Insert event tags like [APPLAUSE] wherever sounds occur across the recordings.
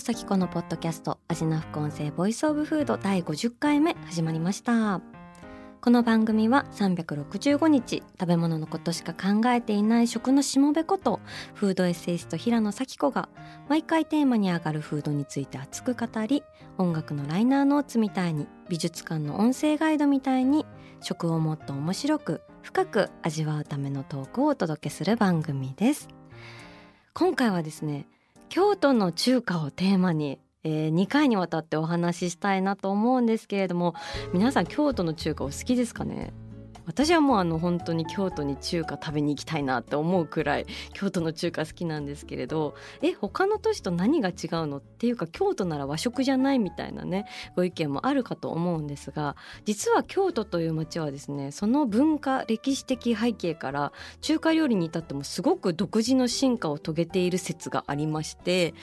野紗季子のポッドキャスト味な副音声 voice of food 第50回目始まりました。この番組は365日食べ物のことしか考えていない食のしもべことフードエッセイスト平野紗季子が毎回テーマに上がるフードについて熱く語り音楽のライナーノーツみたいに美術館の音声ガイドみたいに食をもっと面白く深く味わうためのトークをお届けする番組です。今回はですね京都の中華をテーマにえー、2回にわたってお話ししたいなと思うんですけれども皆さん京都の中華お好きですかね？私はもうあの本当に京都に中華食べに行きたいなって思うくらい京都の中華好きなんですけれどえ他の都市と何が違うのっていうか京都なら和食じゃないみたいなねご意見もあるかと思うんですが実は京都という街はですねその文化歴史的背景から中華料理に至ってもすごく独自の進化を遂げている説がありまして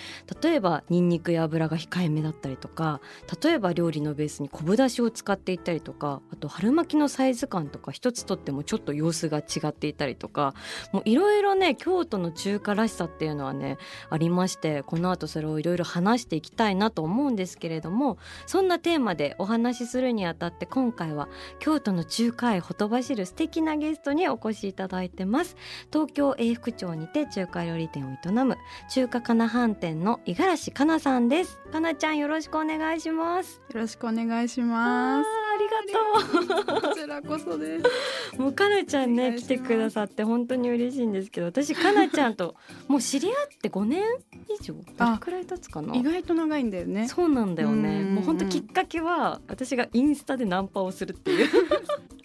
例えばニンニクや油が控えめだったりとか例えば料理のベースに昆布だしを使っていったりとかあと春巻きのサイズ感とか一つとってもちょっと様子が違っていたりとかもういろいろね京都の中華らしさっていうのはねありましてこの後それをいろいろ話していきたいなと思うんですけれどもそんなテーマでお話しするにあたって今回は京都の中華へほとばしる素敵なゲストにお越しいただいてます。東京永福町にて中華料理店を営む中華かな飯店の五十嵐かなさんです。かなちゃんよろしくお願いします。よろしくお願いします。ありがとう。こちらこそです [LAUGHS] もうかなちゃんね来てくださって本当に嬉しいんですけど私かなちゃんと [LAUGHS] もう知り合って5年以上どれくらい経つかな？意外と長いんだよね。そうなんだよね。もう本当きっかけは私がインスタでナンパをするっていう [LAUGHS]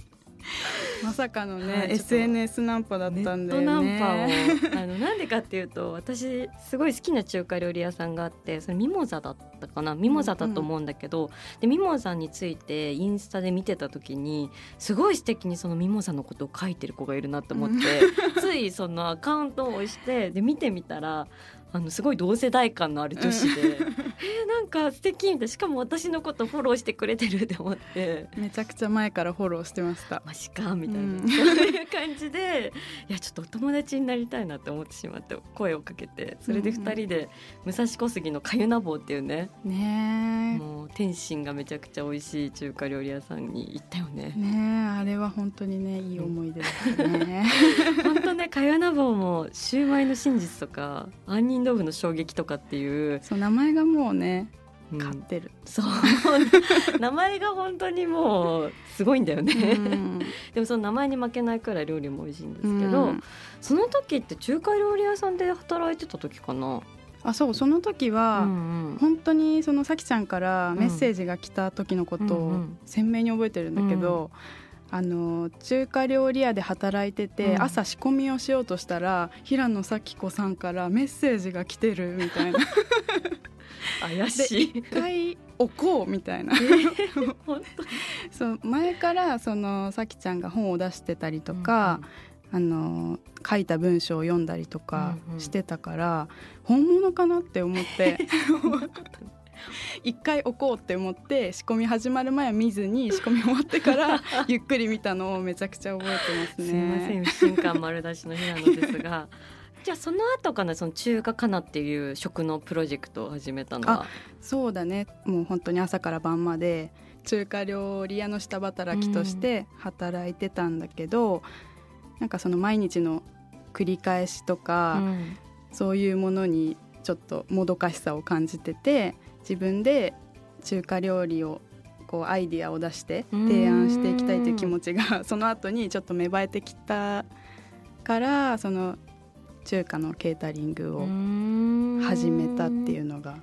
まさかのね、はい SNS ナンパだっネたんだよットナンねパをあの [LAUGHS] なんでかっていうと私すごい好きな中華料理屋さんがあってそれミモザだったかな？ミモザだと思うんだけど、でミモザについてインスタで見てた時にすごい素敵にそのミモザのことを書いてる子がいるなと思って、[LAUGHS] ついそのアカウントを押してで見てみたらあのすごい同世代感のある女子で、[LAUGHS] えーなんか素敵みたいな。しかも私のことフォローしてくれてるって思って。めちゃくちゃ前からフォローしてました。マジかみたいな、うん。そういう感じで。いやちょっとお友達になりたいなって思ってしまって声をかけて。それで2人で武蔵小杉のかゆな坊っていうね、ねもう天津がめちゃくちゃ美味しい中華料理屋さんに行ったよね。え。ねえあれは本当にねいい思い出ですね。[LAUGHS] 本当ねかゆな坊もシューマイの真実とか杏仁豆腐の衝撃とかっていう、そう名前がもうねうん買ってる、そう名前が本当にもうすごいんだよね、うんでもその名前に負けないくらい料理も美味しいんですけど、うんその時って中華料理屋さんで働いてた時かな。あそうその時は、うんうん本当にそのさきちゃんからメッセージが来た時のことを鮮明に覚えてるんだけど、あの中華料理屋で働いてて、うん。朝仕込みをしようとしたら平野咲子さんからメッセージが来てるみたいな。怪しい。一回置こうみたいな。本そう前からそのさきちゃんが本を出してたりとか、あの書いた文章を読んだりとかうんうん。してたから、本物かなって思って [LAUGHS] [LAUGHS] 一回置こうって思って仕込み始まる前は見ずに仕込み終わってから [LAUGHS] ゆっくり見たのをめちゃくちゃ覚えてますね。すみません不信感丸出しの平野ですが。[LAUGHS] じゃあその後かなその中華かなっていう食のプロジェクトを始めたのは？そうだねもう本当に朝から晩まで中華料理屋の下働きとして働いてたんだけど、なんかその毎日の繰り返しとか、うんそういうものにちょっともどかしさを感じてて自分で中華料理をこうアイディアを出して提案していきたいという気持ちが [LAUGHS] その後にちょっと芽生えてきたからその中華のケータリングを始めたっていうのが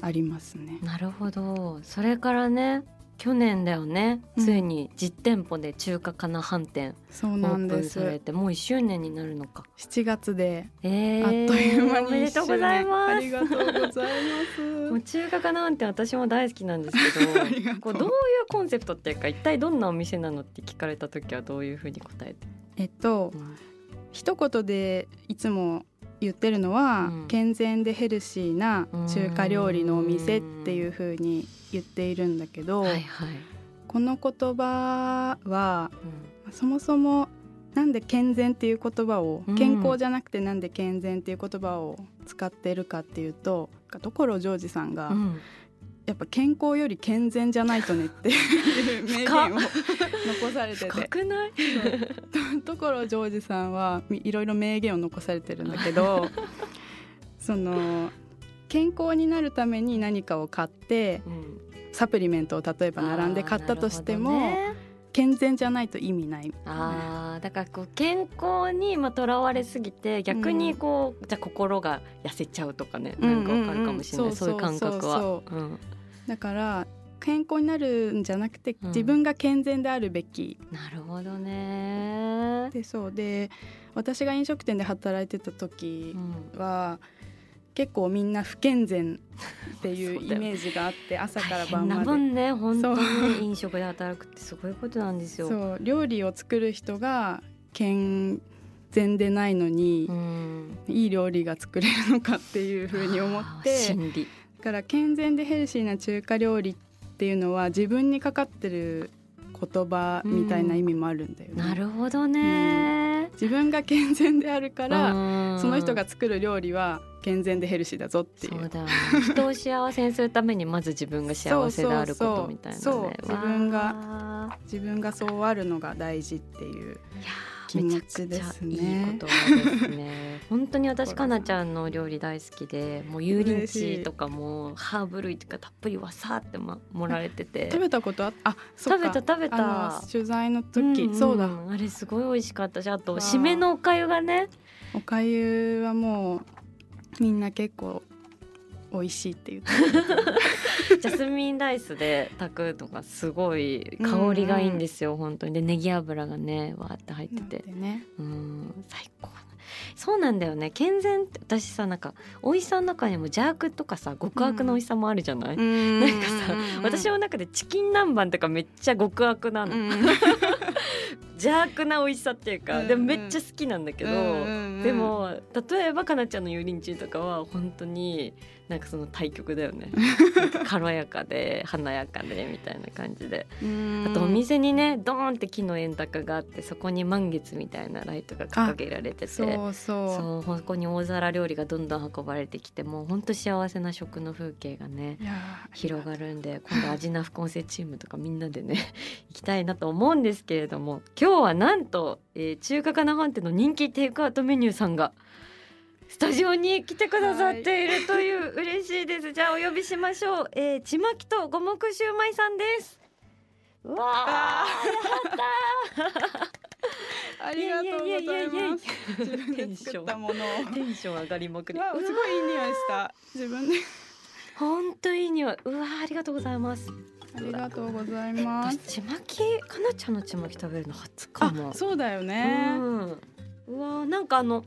ありますね。なるほど。それからね去年だよね、うん。ついに実店舗で中華かな飯店そうオなんです。ープンされてもう1周年になるのか、7月で。えー、あっという間におめでとうございます。ありがとうございます。もう中華かな飯店私も大好きなんですけど [LAUGHS] こうどういうコンセプトっていうか一体どんなお店なのって聞かれた時はどういうふうに答えて、えっとうん。一言でいつも言ってるのは、うん。健全でヘルシーな中華料理のお店っていう風に言っているんだけど、はいはい、この言葉はうん。そもそもなんで健全っていう言葉を、うん。健康じゃなくてなんで健全っていう言葉を使っているかっていうと所ジョージさんが、うんやっぱ健康より健全じゃないとねっていう [LAUGHS] 名言を残されてて。深くない？所 [LAUGHS] ジョージさんはいいろいろ名言を残されてるんだけど [LAUGHS] その健康になるために何かを買ってうん。サプリメントを例えば並んで買ったとしても、ね。健全じゃないと意味ない。あーだからこう健康にまあとらわれすぎて逆にこう、じゃあ心が痩せちゃうとかねなんかわかるかもしれない、うんうんうんそういう感覚は。そううんだから健康になるんじゃなくてうん。自分が健全であるべき、なるほどね、でそう。で私が飲食店で働いてたう時ん、は、結構みんな不健全っていう [LAUGHS] イメージがあって朝から晩まで。もんね本当そに飲食で働くってすごいことなんですよ。そう。料理を作る人が健全でないのにう、ん、いい料理が作れるのかっていうふうに思って。心理。だから健全でヘルシーな中華料理っていうのは自分にかかってる言葉みたいな意味もあるんだよね。なるほどね。自分が健全であるから、うんその人が作る料理は健全でヘルシーだぞっていう。そうだよね人を幸せにするためにまず自分が幸せであることみたいなね。そう自分がわ自分がそうあるのが大事っていう。ーいや気持ちですねめちゃくちゃいい言葉ですね。本当に私かなちゃんの料理大好きで、[LAUGHS] もう油淋鶏とかもハーブ類とかたっぷりわさってま盛られてて。食べたことああ食か。べた食べた。取材の時、んん。そうだ。あれすごい美味しかったしあと締めのおかゆがね。おかゆはもうみんな結構美味しいって言って [LAUGHS] ジャスミンライスで炊くとかすごい香りがいいんですよ、本当に。でネギ油がねわーって入ってて。でね。うん最高。そうなんだよね。健全って私さなんか美味しさの中にも邪悪とかさ極悪の美味しさもあるじゃない、ななんかさ、私の中でチキン南蛮とかめっちゃ極悪なの、[LAUGHS] 邪悪な美味しさっていうか、うんうん。でもめっちゃ好きなんだけど、けでも例えばかなちゃんの油淋鶏とかは本当になんかその対極だよね。[LAUGHS] 軽やかで華やかでみたいな感じで。あとお店にねドーンって木の円卓があってそこに満月みたいなライトが掲げられててそうそう。そうここに大皿料理がどんどん運ばれてきてもう本当幸せな食の風景がね広がるんで今度アジナ副音声チームとかみんなでね [LAUGHS] 行きたいなと思うんですけれども今日はなんと、えー中華かな飯店の人気テイクアウトメニューさんがスタジオに来てくださっているという、嬉しいです。じゃあお呼びしましょう、えー、ちまきと五目シューマイさんです。うわー。あやったありがとうございます。自分で作ったものテンション。上がりまくり。わすごいいい匂いした。自分で。本当いい匂い。うわーありがとうございます。ありがとうございます。私ちまきかなちゃんのちまき食べるの初かあもそうだよね。うん、うわーなんかあの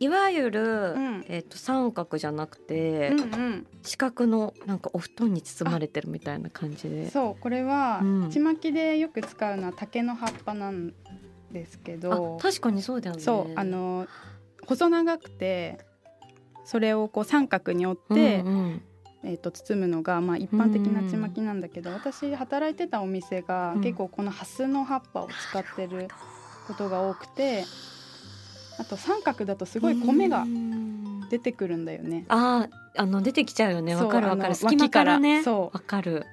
いわゆる、ん。えっ、と三角じゃなくて、うんうん。四角のなんかお布団に包まれてるみたいな感じで。そうこれはうん。ちまきでよく使うのは竹の葉っぱなんですけどあ確かにそうだよね。そうあの細長くてそれをこう三角に折うんって、うんえー、と包むのが、まあ、一般的なちまきなんだけど、私働いてたお店がうん。結構このハスの葉っぱを使ってることが多くてあと三角だとすごい米がうん出てくるんだよね。あーあの出てきちゃうよね。わかるわかる。隙間からね。そうわかる。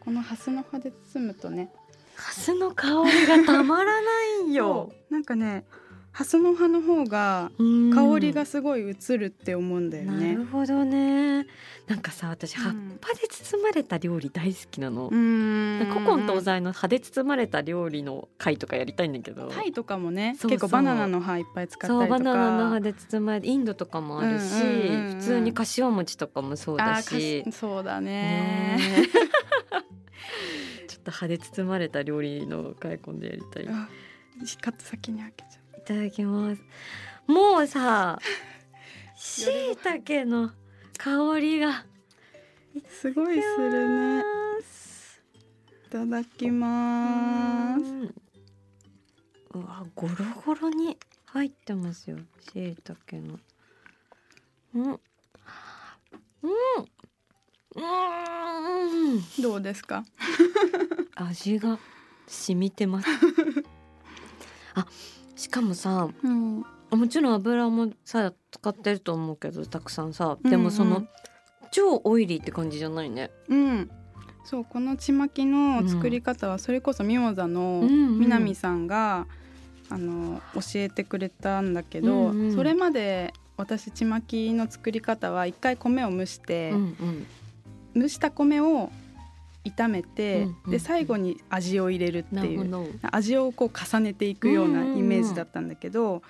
このハスの葉で包むとねハスの香りがたまらないよ。なんかねハスの葉の方がうん。香りがすごい移るって思うんだよなねる。ほどね。なんかさ私うん葉っぱで包まれた料理大好きなの。うん。古今東西の葉で包まれた料理の回とかやりたいんだけど。タイとかもね結構バナナの葉いっぱい使ったりバナナの葉で包まれてインドとかもあるし、うんうんうんうん。普通に柏餅とかもそうだし。しそうだね。[LAUGHS] ちょっと葉で包まれた料理の回今度やりたい。あ先に開けちゃういただきます。もうさしいたけの香りがすごいするね。いただきます。うわゴロゴロに入ってますよしいたけの。うん。うん。うん。どうですか？味が染みてます。[LAUGHS] あしかもさうん。もちろん油もさ使ってると思うけどたくさんさうんでもその、超オイリーって感じじゃないね。うん。そうこのちまきの作り方はそれこそミモザのうんうん。南さんが、あの教えてくれたんだけど、うんうん。それまで私ちまきの作り方は一回米を蒸して、うんうん。蒸した米を炒めて、うんうんで最後に味を入れるっていう。味をこう重ねていくようなイメージだったんだけど、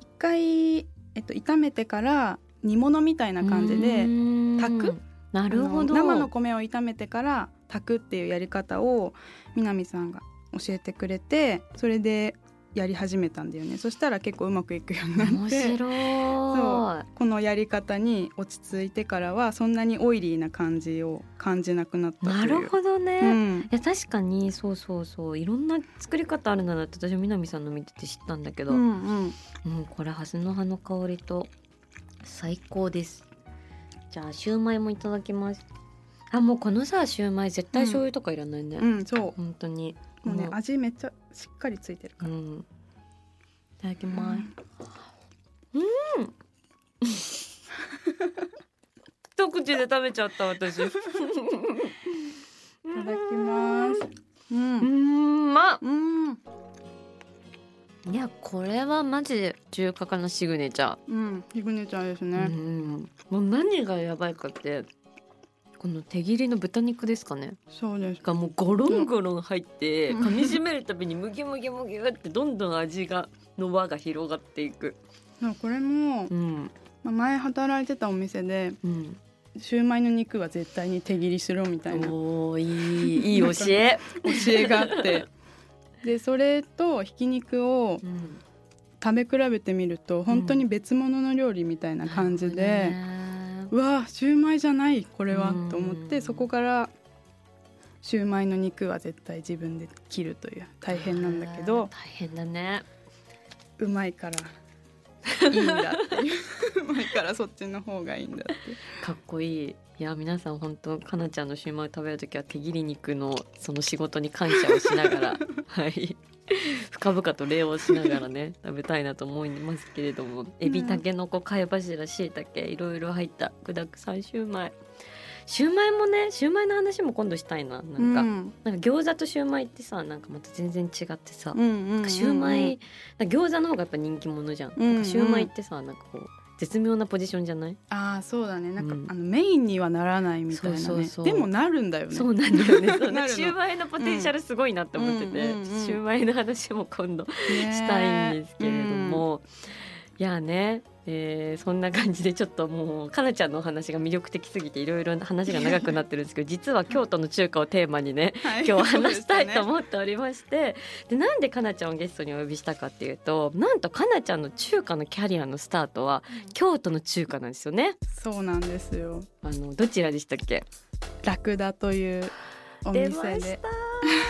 一回、えっと、炒めてから煮物みたいな感じで炊く？なるほど。生の米を炒めてから炊くっていうやり方を南さんが教えてくれてそれでやり始めたんだよね。そしたら結構うまくいくようにな面って。白い。このやり方に落ち着いてからはそんなにオイリーな感じを感じなくなったなるほどね、いうん。や確かにそうそうそう。いろんな作り方あるんだなって私南さんの見てて知ったんだけど、ううん。んうんこれハスの葉の香りと最高です。じゃあシューマイもいただきます。あもうこのさシューマイ絶対醤油とかいらないね、うんそ本当に。うもうねん。味めっちゃしっかりついてるから、うん、いただきます、一口で食べちゃった私。[LAUGHS] いただきます。ううんんまっ。うん。いやこれはマジで中華化のシグネチャー。うん。ヒグネちゃんですうね、ん。もう何がやばいかってこの手切りの豚肉ですかね。そうです。がもうゴロンゴロン入ってうん。噛み締めるたびにムギムギムギってどんどん味がの輪が広がっていく。これも、うん。まあ、前働いてたお店でうん。シューマイの肉は絶対に手切りしろみたいな。教おーいいいい教え、えがあって。[LAUGHS] でそれとひき肉をうん。食べ比べてみると本当に別物の料理みたいな感じで、うわシューマイじゃないこれはうん。と思ってそこからシューマイの肉は絶対自分で切るという大変なんだけど大変だね。うまいからいいんだっていう。[LAUGHS] うまいからそっちの方がいいんだってかっこいい。いや皆さん本当かなちゃんのシューマイを食べるときは手切り肉のその仕事に感謝をしながら。[LAUGHS] はい [LAUGHS] 深々と礼をしながらね [LAUGHS] 食べたいなと思いますけれどもエビたけのこ貝柱しいたけいろいろ入った具だくさんシューマイ。シューマイもねシューマイの話も今度したいななんか、うん。なんか餃子とシューマイってさなんかまた全然違ってさ、うんうんうんうん。シューマイ餃子の方がやっぱ人気者じゃん、うんうん。なんかシューマイってさなんかこう絶妙なポジションじゃない？ああそうだね。なんか、うん。あのメインにはならないみたいなね。そうそうそう。でもなるんだよね。そうなんだよね。そうなるの。シューマイのポテンシャルすごいなって思ってて、うんうんうんシューマイの話も今度ねしたいんですけれども、いやね、えーそんな感じでちょっともうかなちゃんのお話が魅力的すぎていろいろ話が長くなってるんですけど [LAUGHS] 実は京都の中華をテーマにねはい。今日は話したいと思っておりましてでなんでかなちゃんをゲストにお呼びしたかっていうとなんとかなちゃんの中華のキャリアのスタートは京都の中華なんですよね。そうなんですよ。あのどちらでしたっけ？ラクダというお出ま店でした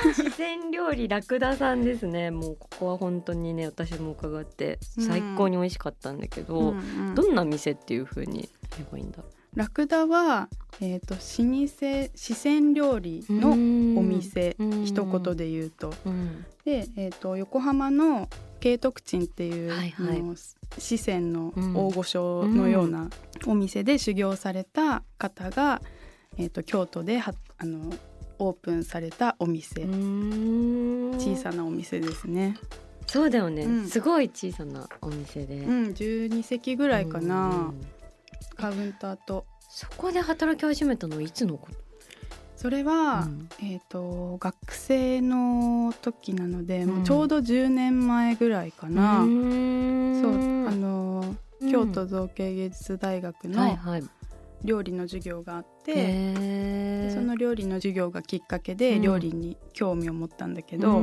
自然料理ラクダさんですね。もうここは本当にね私も伺って最高に美味しかったんだけど、うんうん。どんな店っていう風に言えばいいんだ？ラクダは、えー、と老舗四川料理のお店うん。一言で言うと。うん。で、えー、と横浜の慶徳鎮っていう、はいはい。四川の大御所のようなお店で修行された方が、えー、と京都ではあのオープンされたお店、うん。小さなお店ですね。そうだよね、うん。すごい小さなお店で、うん、12席ぐらいかうな、んカウンターと。そこで働き始めたのはいつのこと？それは、うん。えー、と学生の時なので、もううんちょうど10年前ぐらいかな、うん。そうあのうん。京都造形芸術大学の、はいはい料理の授業があってその料理の授業がきっかけでうん。料理に興味を持ったんだけど、うー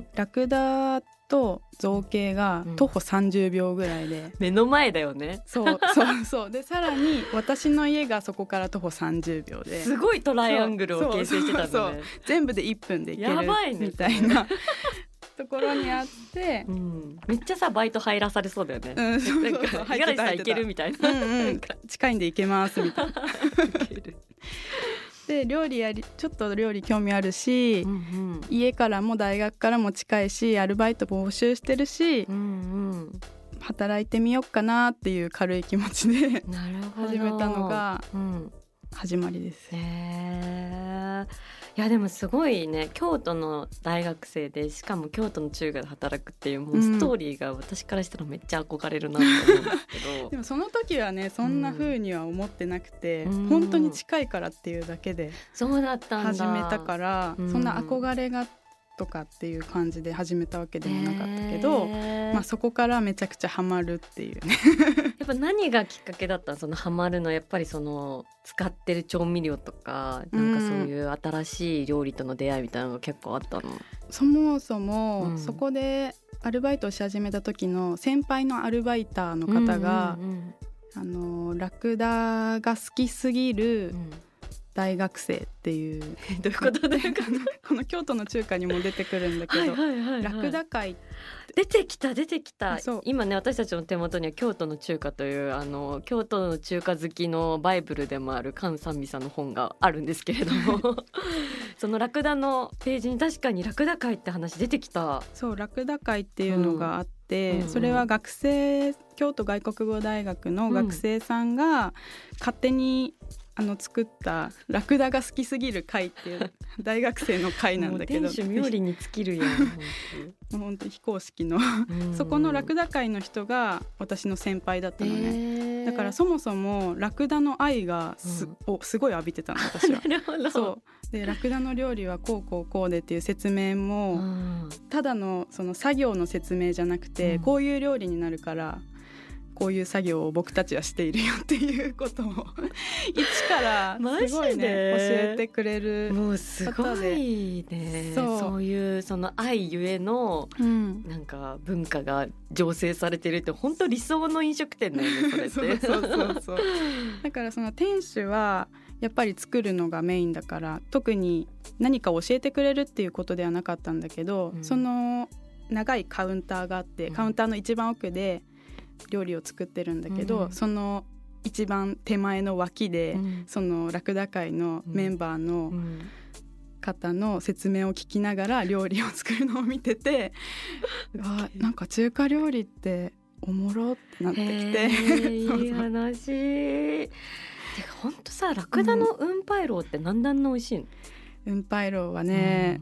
ん。ラクダと造形が徒歩30秒ぐらいで、[LAUGHS] 目の前だよね。そうそうそう。でさらに私の家がそこから徒歩30秒で。すごいトライアングルを形成してたんだね全部で1分でいね。るみたいなところにあってう、ん、めっちゃさバイト入らされそうだよね、うん、そうなんかそうそう五十嵐さけるみたいな、うんうん。近いんで行けますみたいな。[LAUGHS] で料理やりちょっと料理興味あるし、うん家からも大学からも近いしアルバイト募集してるしうんうん。働いてみようかなっていう軽い気持ちで始めたのがうん。始まりです。へえいやでもすごいね京都の大学生でしかも京都の中学で働くっていうもうストーリーが私からしたらめっちゃ憧れるなと思うんですけど。[LAUGHS] でもその時はねそんな風には思ってなくて、うん。本当に近いからっていうだけでそうだった始めたから、うん。そんな憧れがとかっていう感じで始めたわけでもなかったけど、まあ、そこからめちゃくちゃハマるっていう。ね [LAUGHS] やっぱ何がきっかけだったのそのハマるのやっぱりその使ってる調味料とかなんかそういう新しい料理との出会いみたいなのが結構あったの？そもそも、うん。そこでアルバイトをし始めた時の先輩のアルバイターの方が、うんうん。あのラクダが好きすぎるうん大学生っていう、[LAUGHS] どういうこと？どういうここの京都の中華にも出てくるんだけど、ラクダ会出てきた出てきた。今ね私たちの手元には京都の中華というあの京都の中華好きのバイブルでもある菅三美さんの本があるんですけれども。[LAUGHS] そのラクダのページに確かにラクダ会って話出てきた。そうラクダ会っていうのがあって、うん。うんそれは学生京都外国語大学の学生さんが勝手にあの作った「ラクダが好きすぎる会」っていう [LAUGHS] 大学生の会なんだけど。天守冥利に尽きるやん本本当非公式のそこのラクダ会の人が私の先輩だったのね、だからそもそもラクダの愛がす,、うん。をすごい浴びてたの私は。[LAUGHS] な。るほど。そう。でラクダの料理はこうこうこうでっていう説明も、うん。ただのその作業の説明じゃなくて、うん。こういう料理になるからこういう作業を僕たちはしているよっていうことを [LAUGHS] 一からすごいね教えてくれる、もうすごいね。そう。そういうその愛ゆえのうん、なんか文化が醸成されてるって本当理想の飲食店だよねそれって。[LAUGHS] そうそうそう [LAUGHS] だからその店主はやっぱり作るのがメインだから特に何か教えてくれるっていうことではなかったんだけど、うん。その長いカウンターがあって、うん。カウンターの一番奥で料理を作ってるんだけど、うんその一番手前の脇で、うん。そのラクダ会のメンバーのうん。方の説明を聞きながら料理を作るのを見てて、[LAUGHS] あなんか中華料理っておもろってなってきて。いい話。[LAUGHS] てか本当さラクダの運パイローって何段の美味しいの、雲パイローはね、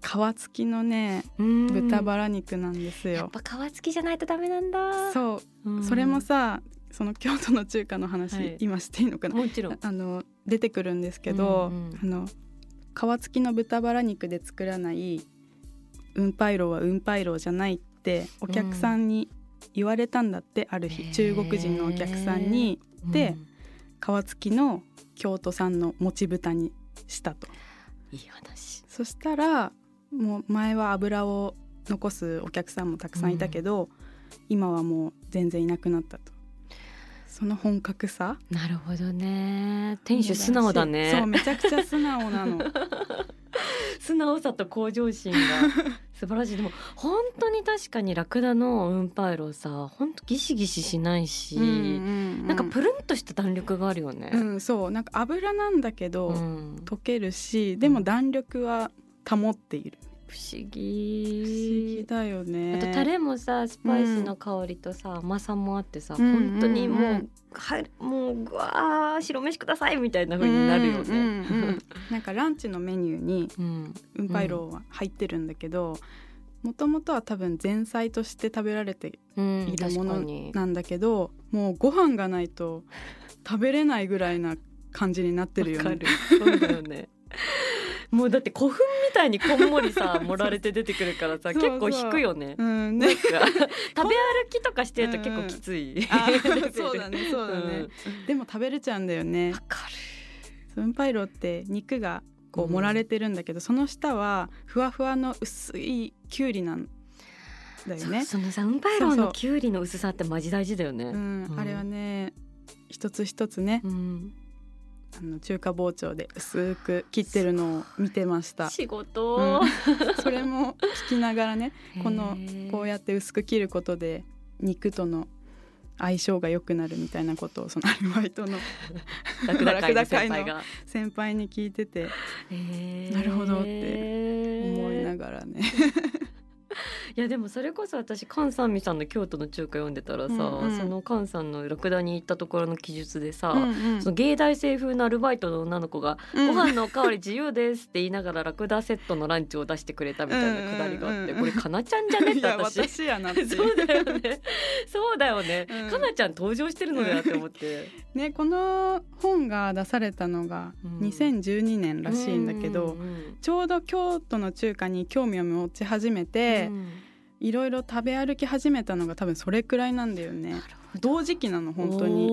皮付きのねうん。豚バラ肉なんですやっよ。ぱ皮付きじゃないとダメなんだ。そう、うん。それもさその京都の中華の話、はい。今していいのかな？もちろん。あの出てくるんですけど、うんうんあの皮付きの豚バラ肉で作らない雲パイローは雲パイローじゃないってお客さんに言われたんだって、ある日。中国人のお客さんにで皮付きの京都産のもち豚にしたと。いい話。そしたらもう前は油を残すお客さんもたくさんいたけど、今はもう全然いなくなったと。その本格さ。なるほどね。店主素直だそうねめちゃくちゃ素直なの。[LAUGHS] 素直さと向上心が。[LAUGHS] 素晴らしい。でも本当に確かにラクダの運パイローさ本当ギシギシしないし、うんうん。なんかプルンとした弾力があるよね。うん、そう。なんか油なんだけど、うん。溶けるしでも弾力は保っている、不思不思議議だよね。あとタレもさスパイスの香りとさ、甘さもあってさ、うん。本当にもう、うんうんはいもうぐわー白飯くださいみたいな風になるよね。うんうんうん。なんかランチのメニューにうん。ウンパイローは入ってるん。だけどもともとは多分前菜として食べられてうん。いるものなん。だけどもうご飯がないと食べれないぐらいな感じになってるよねわかる。そうだよね。[LAUGHS] もうだって古墳みたいにこんもりさ [LAUGHS] 盛られて出てくるからさ結構引くよね。うんね。なんか食べ歩きとかしてると結構きつい。[LAUGHS] そうだねそうだね、うん。でも食べれちゃうんだよね。わか分配炉って肉がこううん盛られてるんだけど、その下はふわふわの薄いきゅうりなんだる。よね。そのさウンパイロのきゅうりの薄さってマジ大事だよね。うんうん。あれはね一つ一つね。うんあの中華包丁で薄く切ってるのを見てました。仕事、それも聞きながらねこのこうやって薄く切ることで肉との相性が良くなるみたいなことをそのアルバイトのラクダ会の先輩ラクが。先輩に聞いててなるほどって思いながらね。いやでもそれこそ私菅さんみさんの京都の中華読んでたらさ、うんうん。その菅さんのラクダに行ったところの記述でさ、うんうん。その芸大生風のアルバイトの女の子が「うん。ご飯のおかわり自由です」って言いながらラクダセットのランチを出してくれたみたいなくだりがあって、うんうんうん。これかなちゃんじゃね？って私。[LAUGHS] そうだよね。[LAUGHS] そうだよね。うん。かなちゃん登場してるのだって思って。ねこの本が出されたのがうん。2012年らしいんだけど、ちょうど京都の中華に興味を持ち始めて、うんいろいろ食べ歩き始めたのが多分それくらいなんだよね。同時期なの本当に。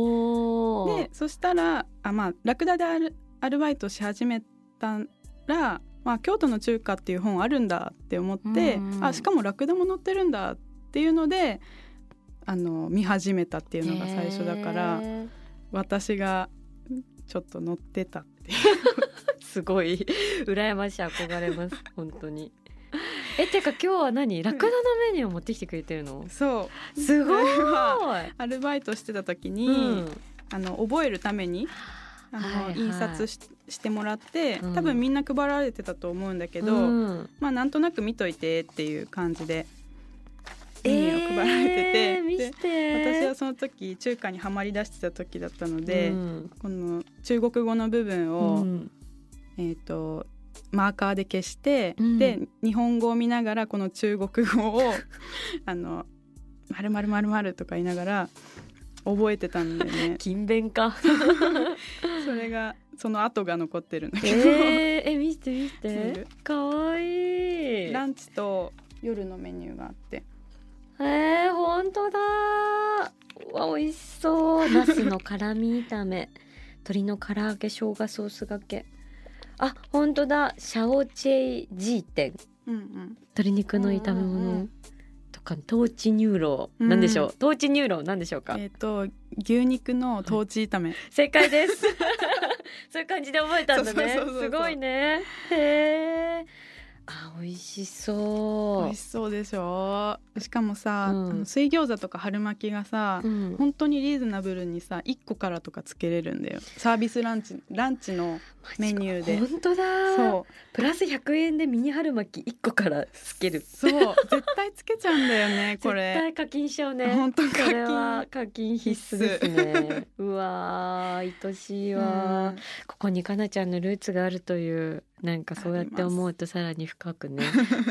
でそしたらあまあラクダでアルアルバイトし始めたら、まあ、京都の中華っていう本あるんだって思って、あしかもラクダも載ってるんだっていうのであの見始めたっていうのが最初だから、私がちょっと乗ってたっていう。[LAUGHS] すごい。羨ましい憧れます本当に。えてか今日は何？ラクダのメニューを持ってきてくれてるの？そう。すごい。アルバイトしてた時に、うん。あの覚えるためにあの、はいはい。印刷ししてもらってうん。多分みんな配られてたと思うんだけど、うん。まあなんとなく見といてっていう感じでメニューを配られてて、私はその時中華にはまり出してた時だったので、うん。この中国語の部分を、うん。えっ、とマーカーで消して、うん。で日本語を見ながらこの中国語を [LAUGHS] あの「まるまるまるまるとか言いながら覚えてたんだよね。[LAUGHS] 勤勉か。[LAUGHS] それがその後が残ってるんだけど、えー、え見して見て。る？かわいい。ランチと夜のメニューがあって。えー、本当だ。うわ美味しそう。ナスの辛み炒め。鶏の唐揚げ生姜ソースがけあ本当だ。小炒鸡丁。うんうん。鶏肉の炒め物。んとか豆豉牛肉、うん。なんでしょう？豆豉牛肉なんでしょうか、えっ、と牛肉の豆豉炒め、正解です。[LAUGHS] そういう感じで覚えたんだね。すごいね。へえあ美味しそう。美味しそうでしょ？しかもさ、うん。あの水餃子とか春巻きがさ、うん。本当にリーズナブルにさ1個からとかつけれるんだよ。サービスランチランチのメニューで。本当だ。そう。プラス100円でミニ春巻き1個からつける。そう。絶対つけちゃうんだよね [LAUGHS] こ絶れ対課金しちゃうね。本当課それは金課金必須ですね。うわー愛しいわ、うん。ここにかなちゃんのルーツがあるというなんかそうやって思うとさらに深くね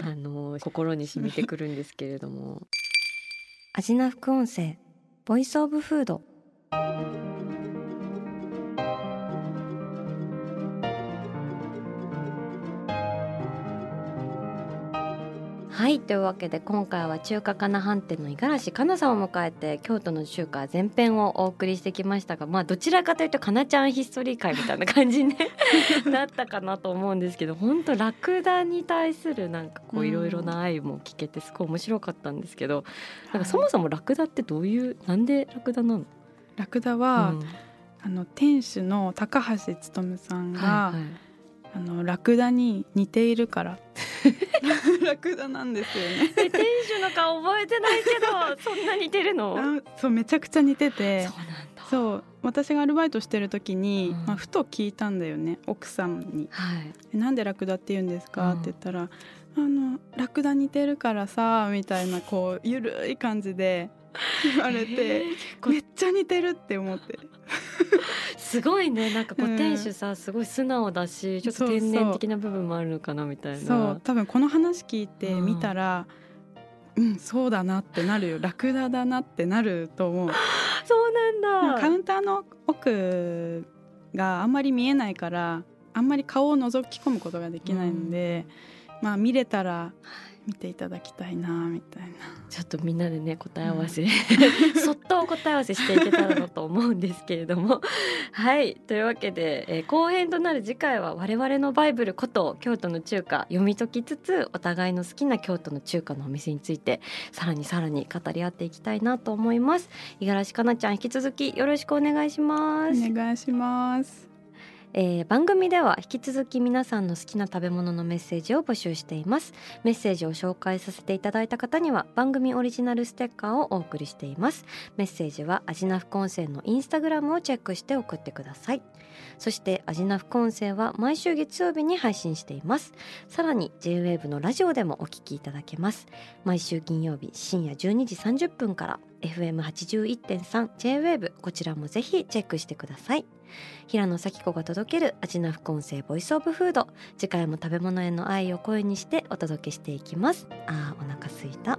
あの心に染みてくるんですけれども。味な副音声ボイスオブフードはい。というわけで今回は中華かな飯店の五十嵐かなさんを迎えて京都の中華前編をお送りしてきましたがまあどちらかというとかなちゃんヒストリー会みたいな感じに、ね、[LAUGHS] なったかなと思うんですけど本当ラクダに対するなんかこううんいろいろな愛も聞けてすごい面白かったんですけど、なんかそもそもラクダってどういうなんでラクダなの、ラクダは、うん。あの店主の高橋勉さんが、はいはいあのラクダに似ているから。[LAUGHS] ラクダなんですよね。え店主の顔覚えてないけど [LAUGHS] そんな似てるの？あそうめちゃくちゃ似てて。そうなんだ。そう。私がアルバイトしてる時に、うん。まあ、ふと聞いたんだよね奥さんに。はい「えなんでラクダって言うんですか?」うん。って言ったら「あのラクダ似てるからさ」みたいなこうゆるい感じで言われて、えーこめっちゃ似てるって思って [LAUGHS] すごいね。なんかこう、うん店主さすごい素直だしちょっと天然的な部分もあるのかなみたいな。そう多分この話聞いてうん見たら、うん、そうだなってなるよ。ラクダだなってなると思う。[LAUGHS] そうなんだ。カウンターの奥があんまり見えないからあんまり顔を覗き込むことができないので、まあ見れたら見ていただきたいなみたいなちょっとみんなでね答え合わせ、うん、[LAUGHS] そっと答え合わせしていけたらなと思うんですけれども。[LAUGHS] はい。というわけで、えー、後編となる次回は我々のバイブルこと京都の中華読み解きつつお互いの好きな京都の中華のお店についてさらにさらに語り合っていきたいなと思います。五十嵐かなちゃん引き続きよろしくお願いします。お願いしますえー、番組では引き続き皆さんの好きな食べ物のメッセージを募集しています。メッセージを紹介させていただいた方には番組オリジナルステッカーをお送りしています。メッセージはアジナフコンセのインスタグラムをチェックして送ってください。そしてアジナフコンセは毎週月曜日に配信しています。さらに JWAVE のラジオでもお聞きいただけます。毎週金曜日深夜12時30分から。FM81.3 JWAVE こちらもぜひチェックしてください。平野咲子が届けるアジナ副音声ボイスオブフード。次回も食べ物への愛を声にしてお届けしていきます。あーお腹すいた。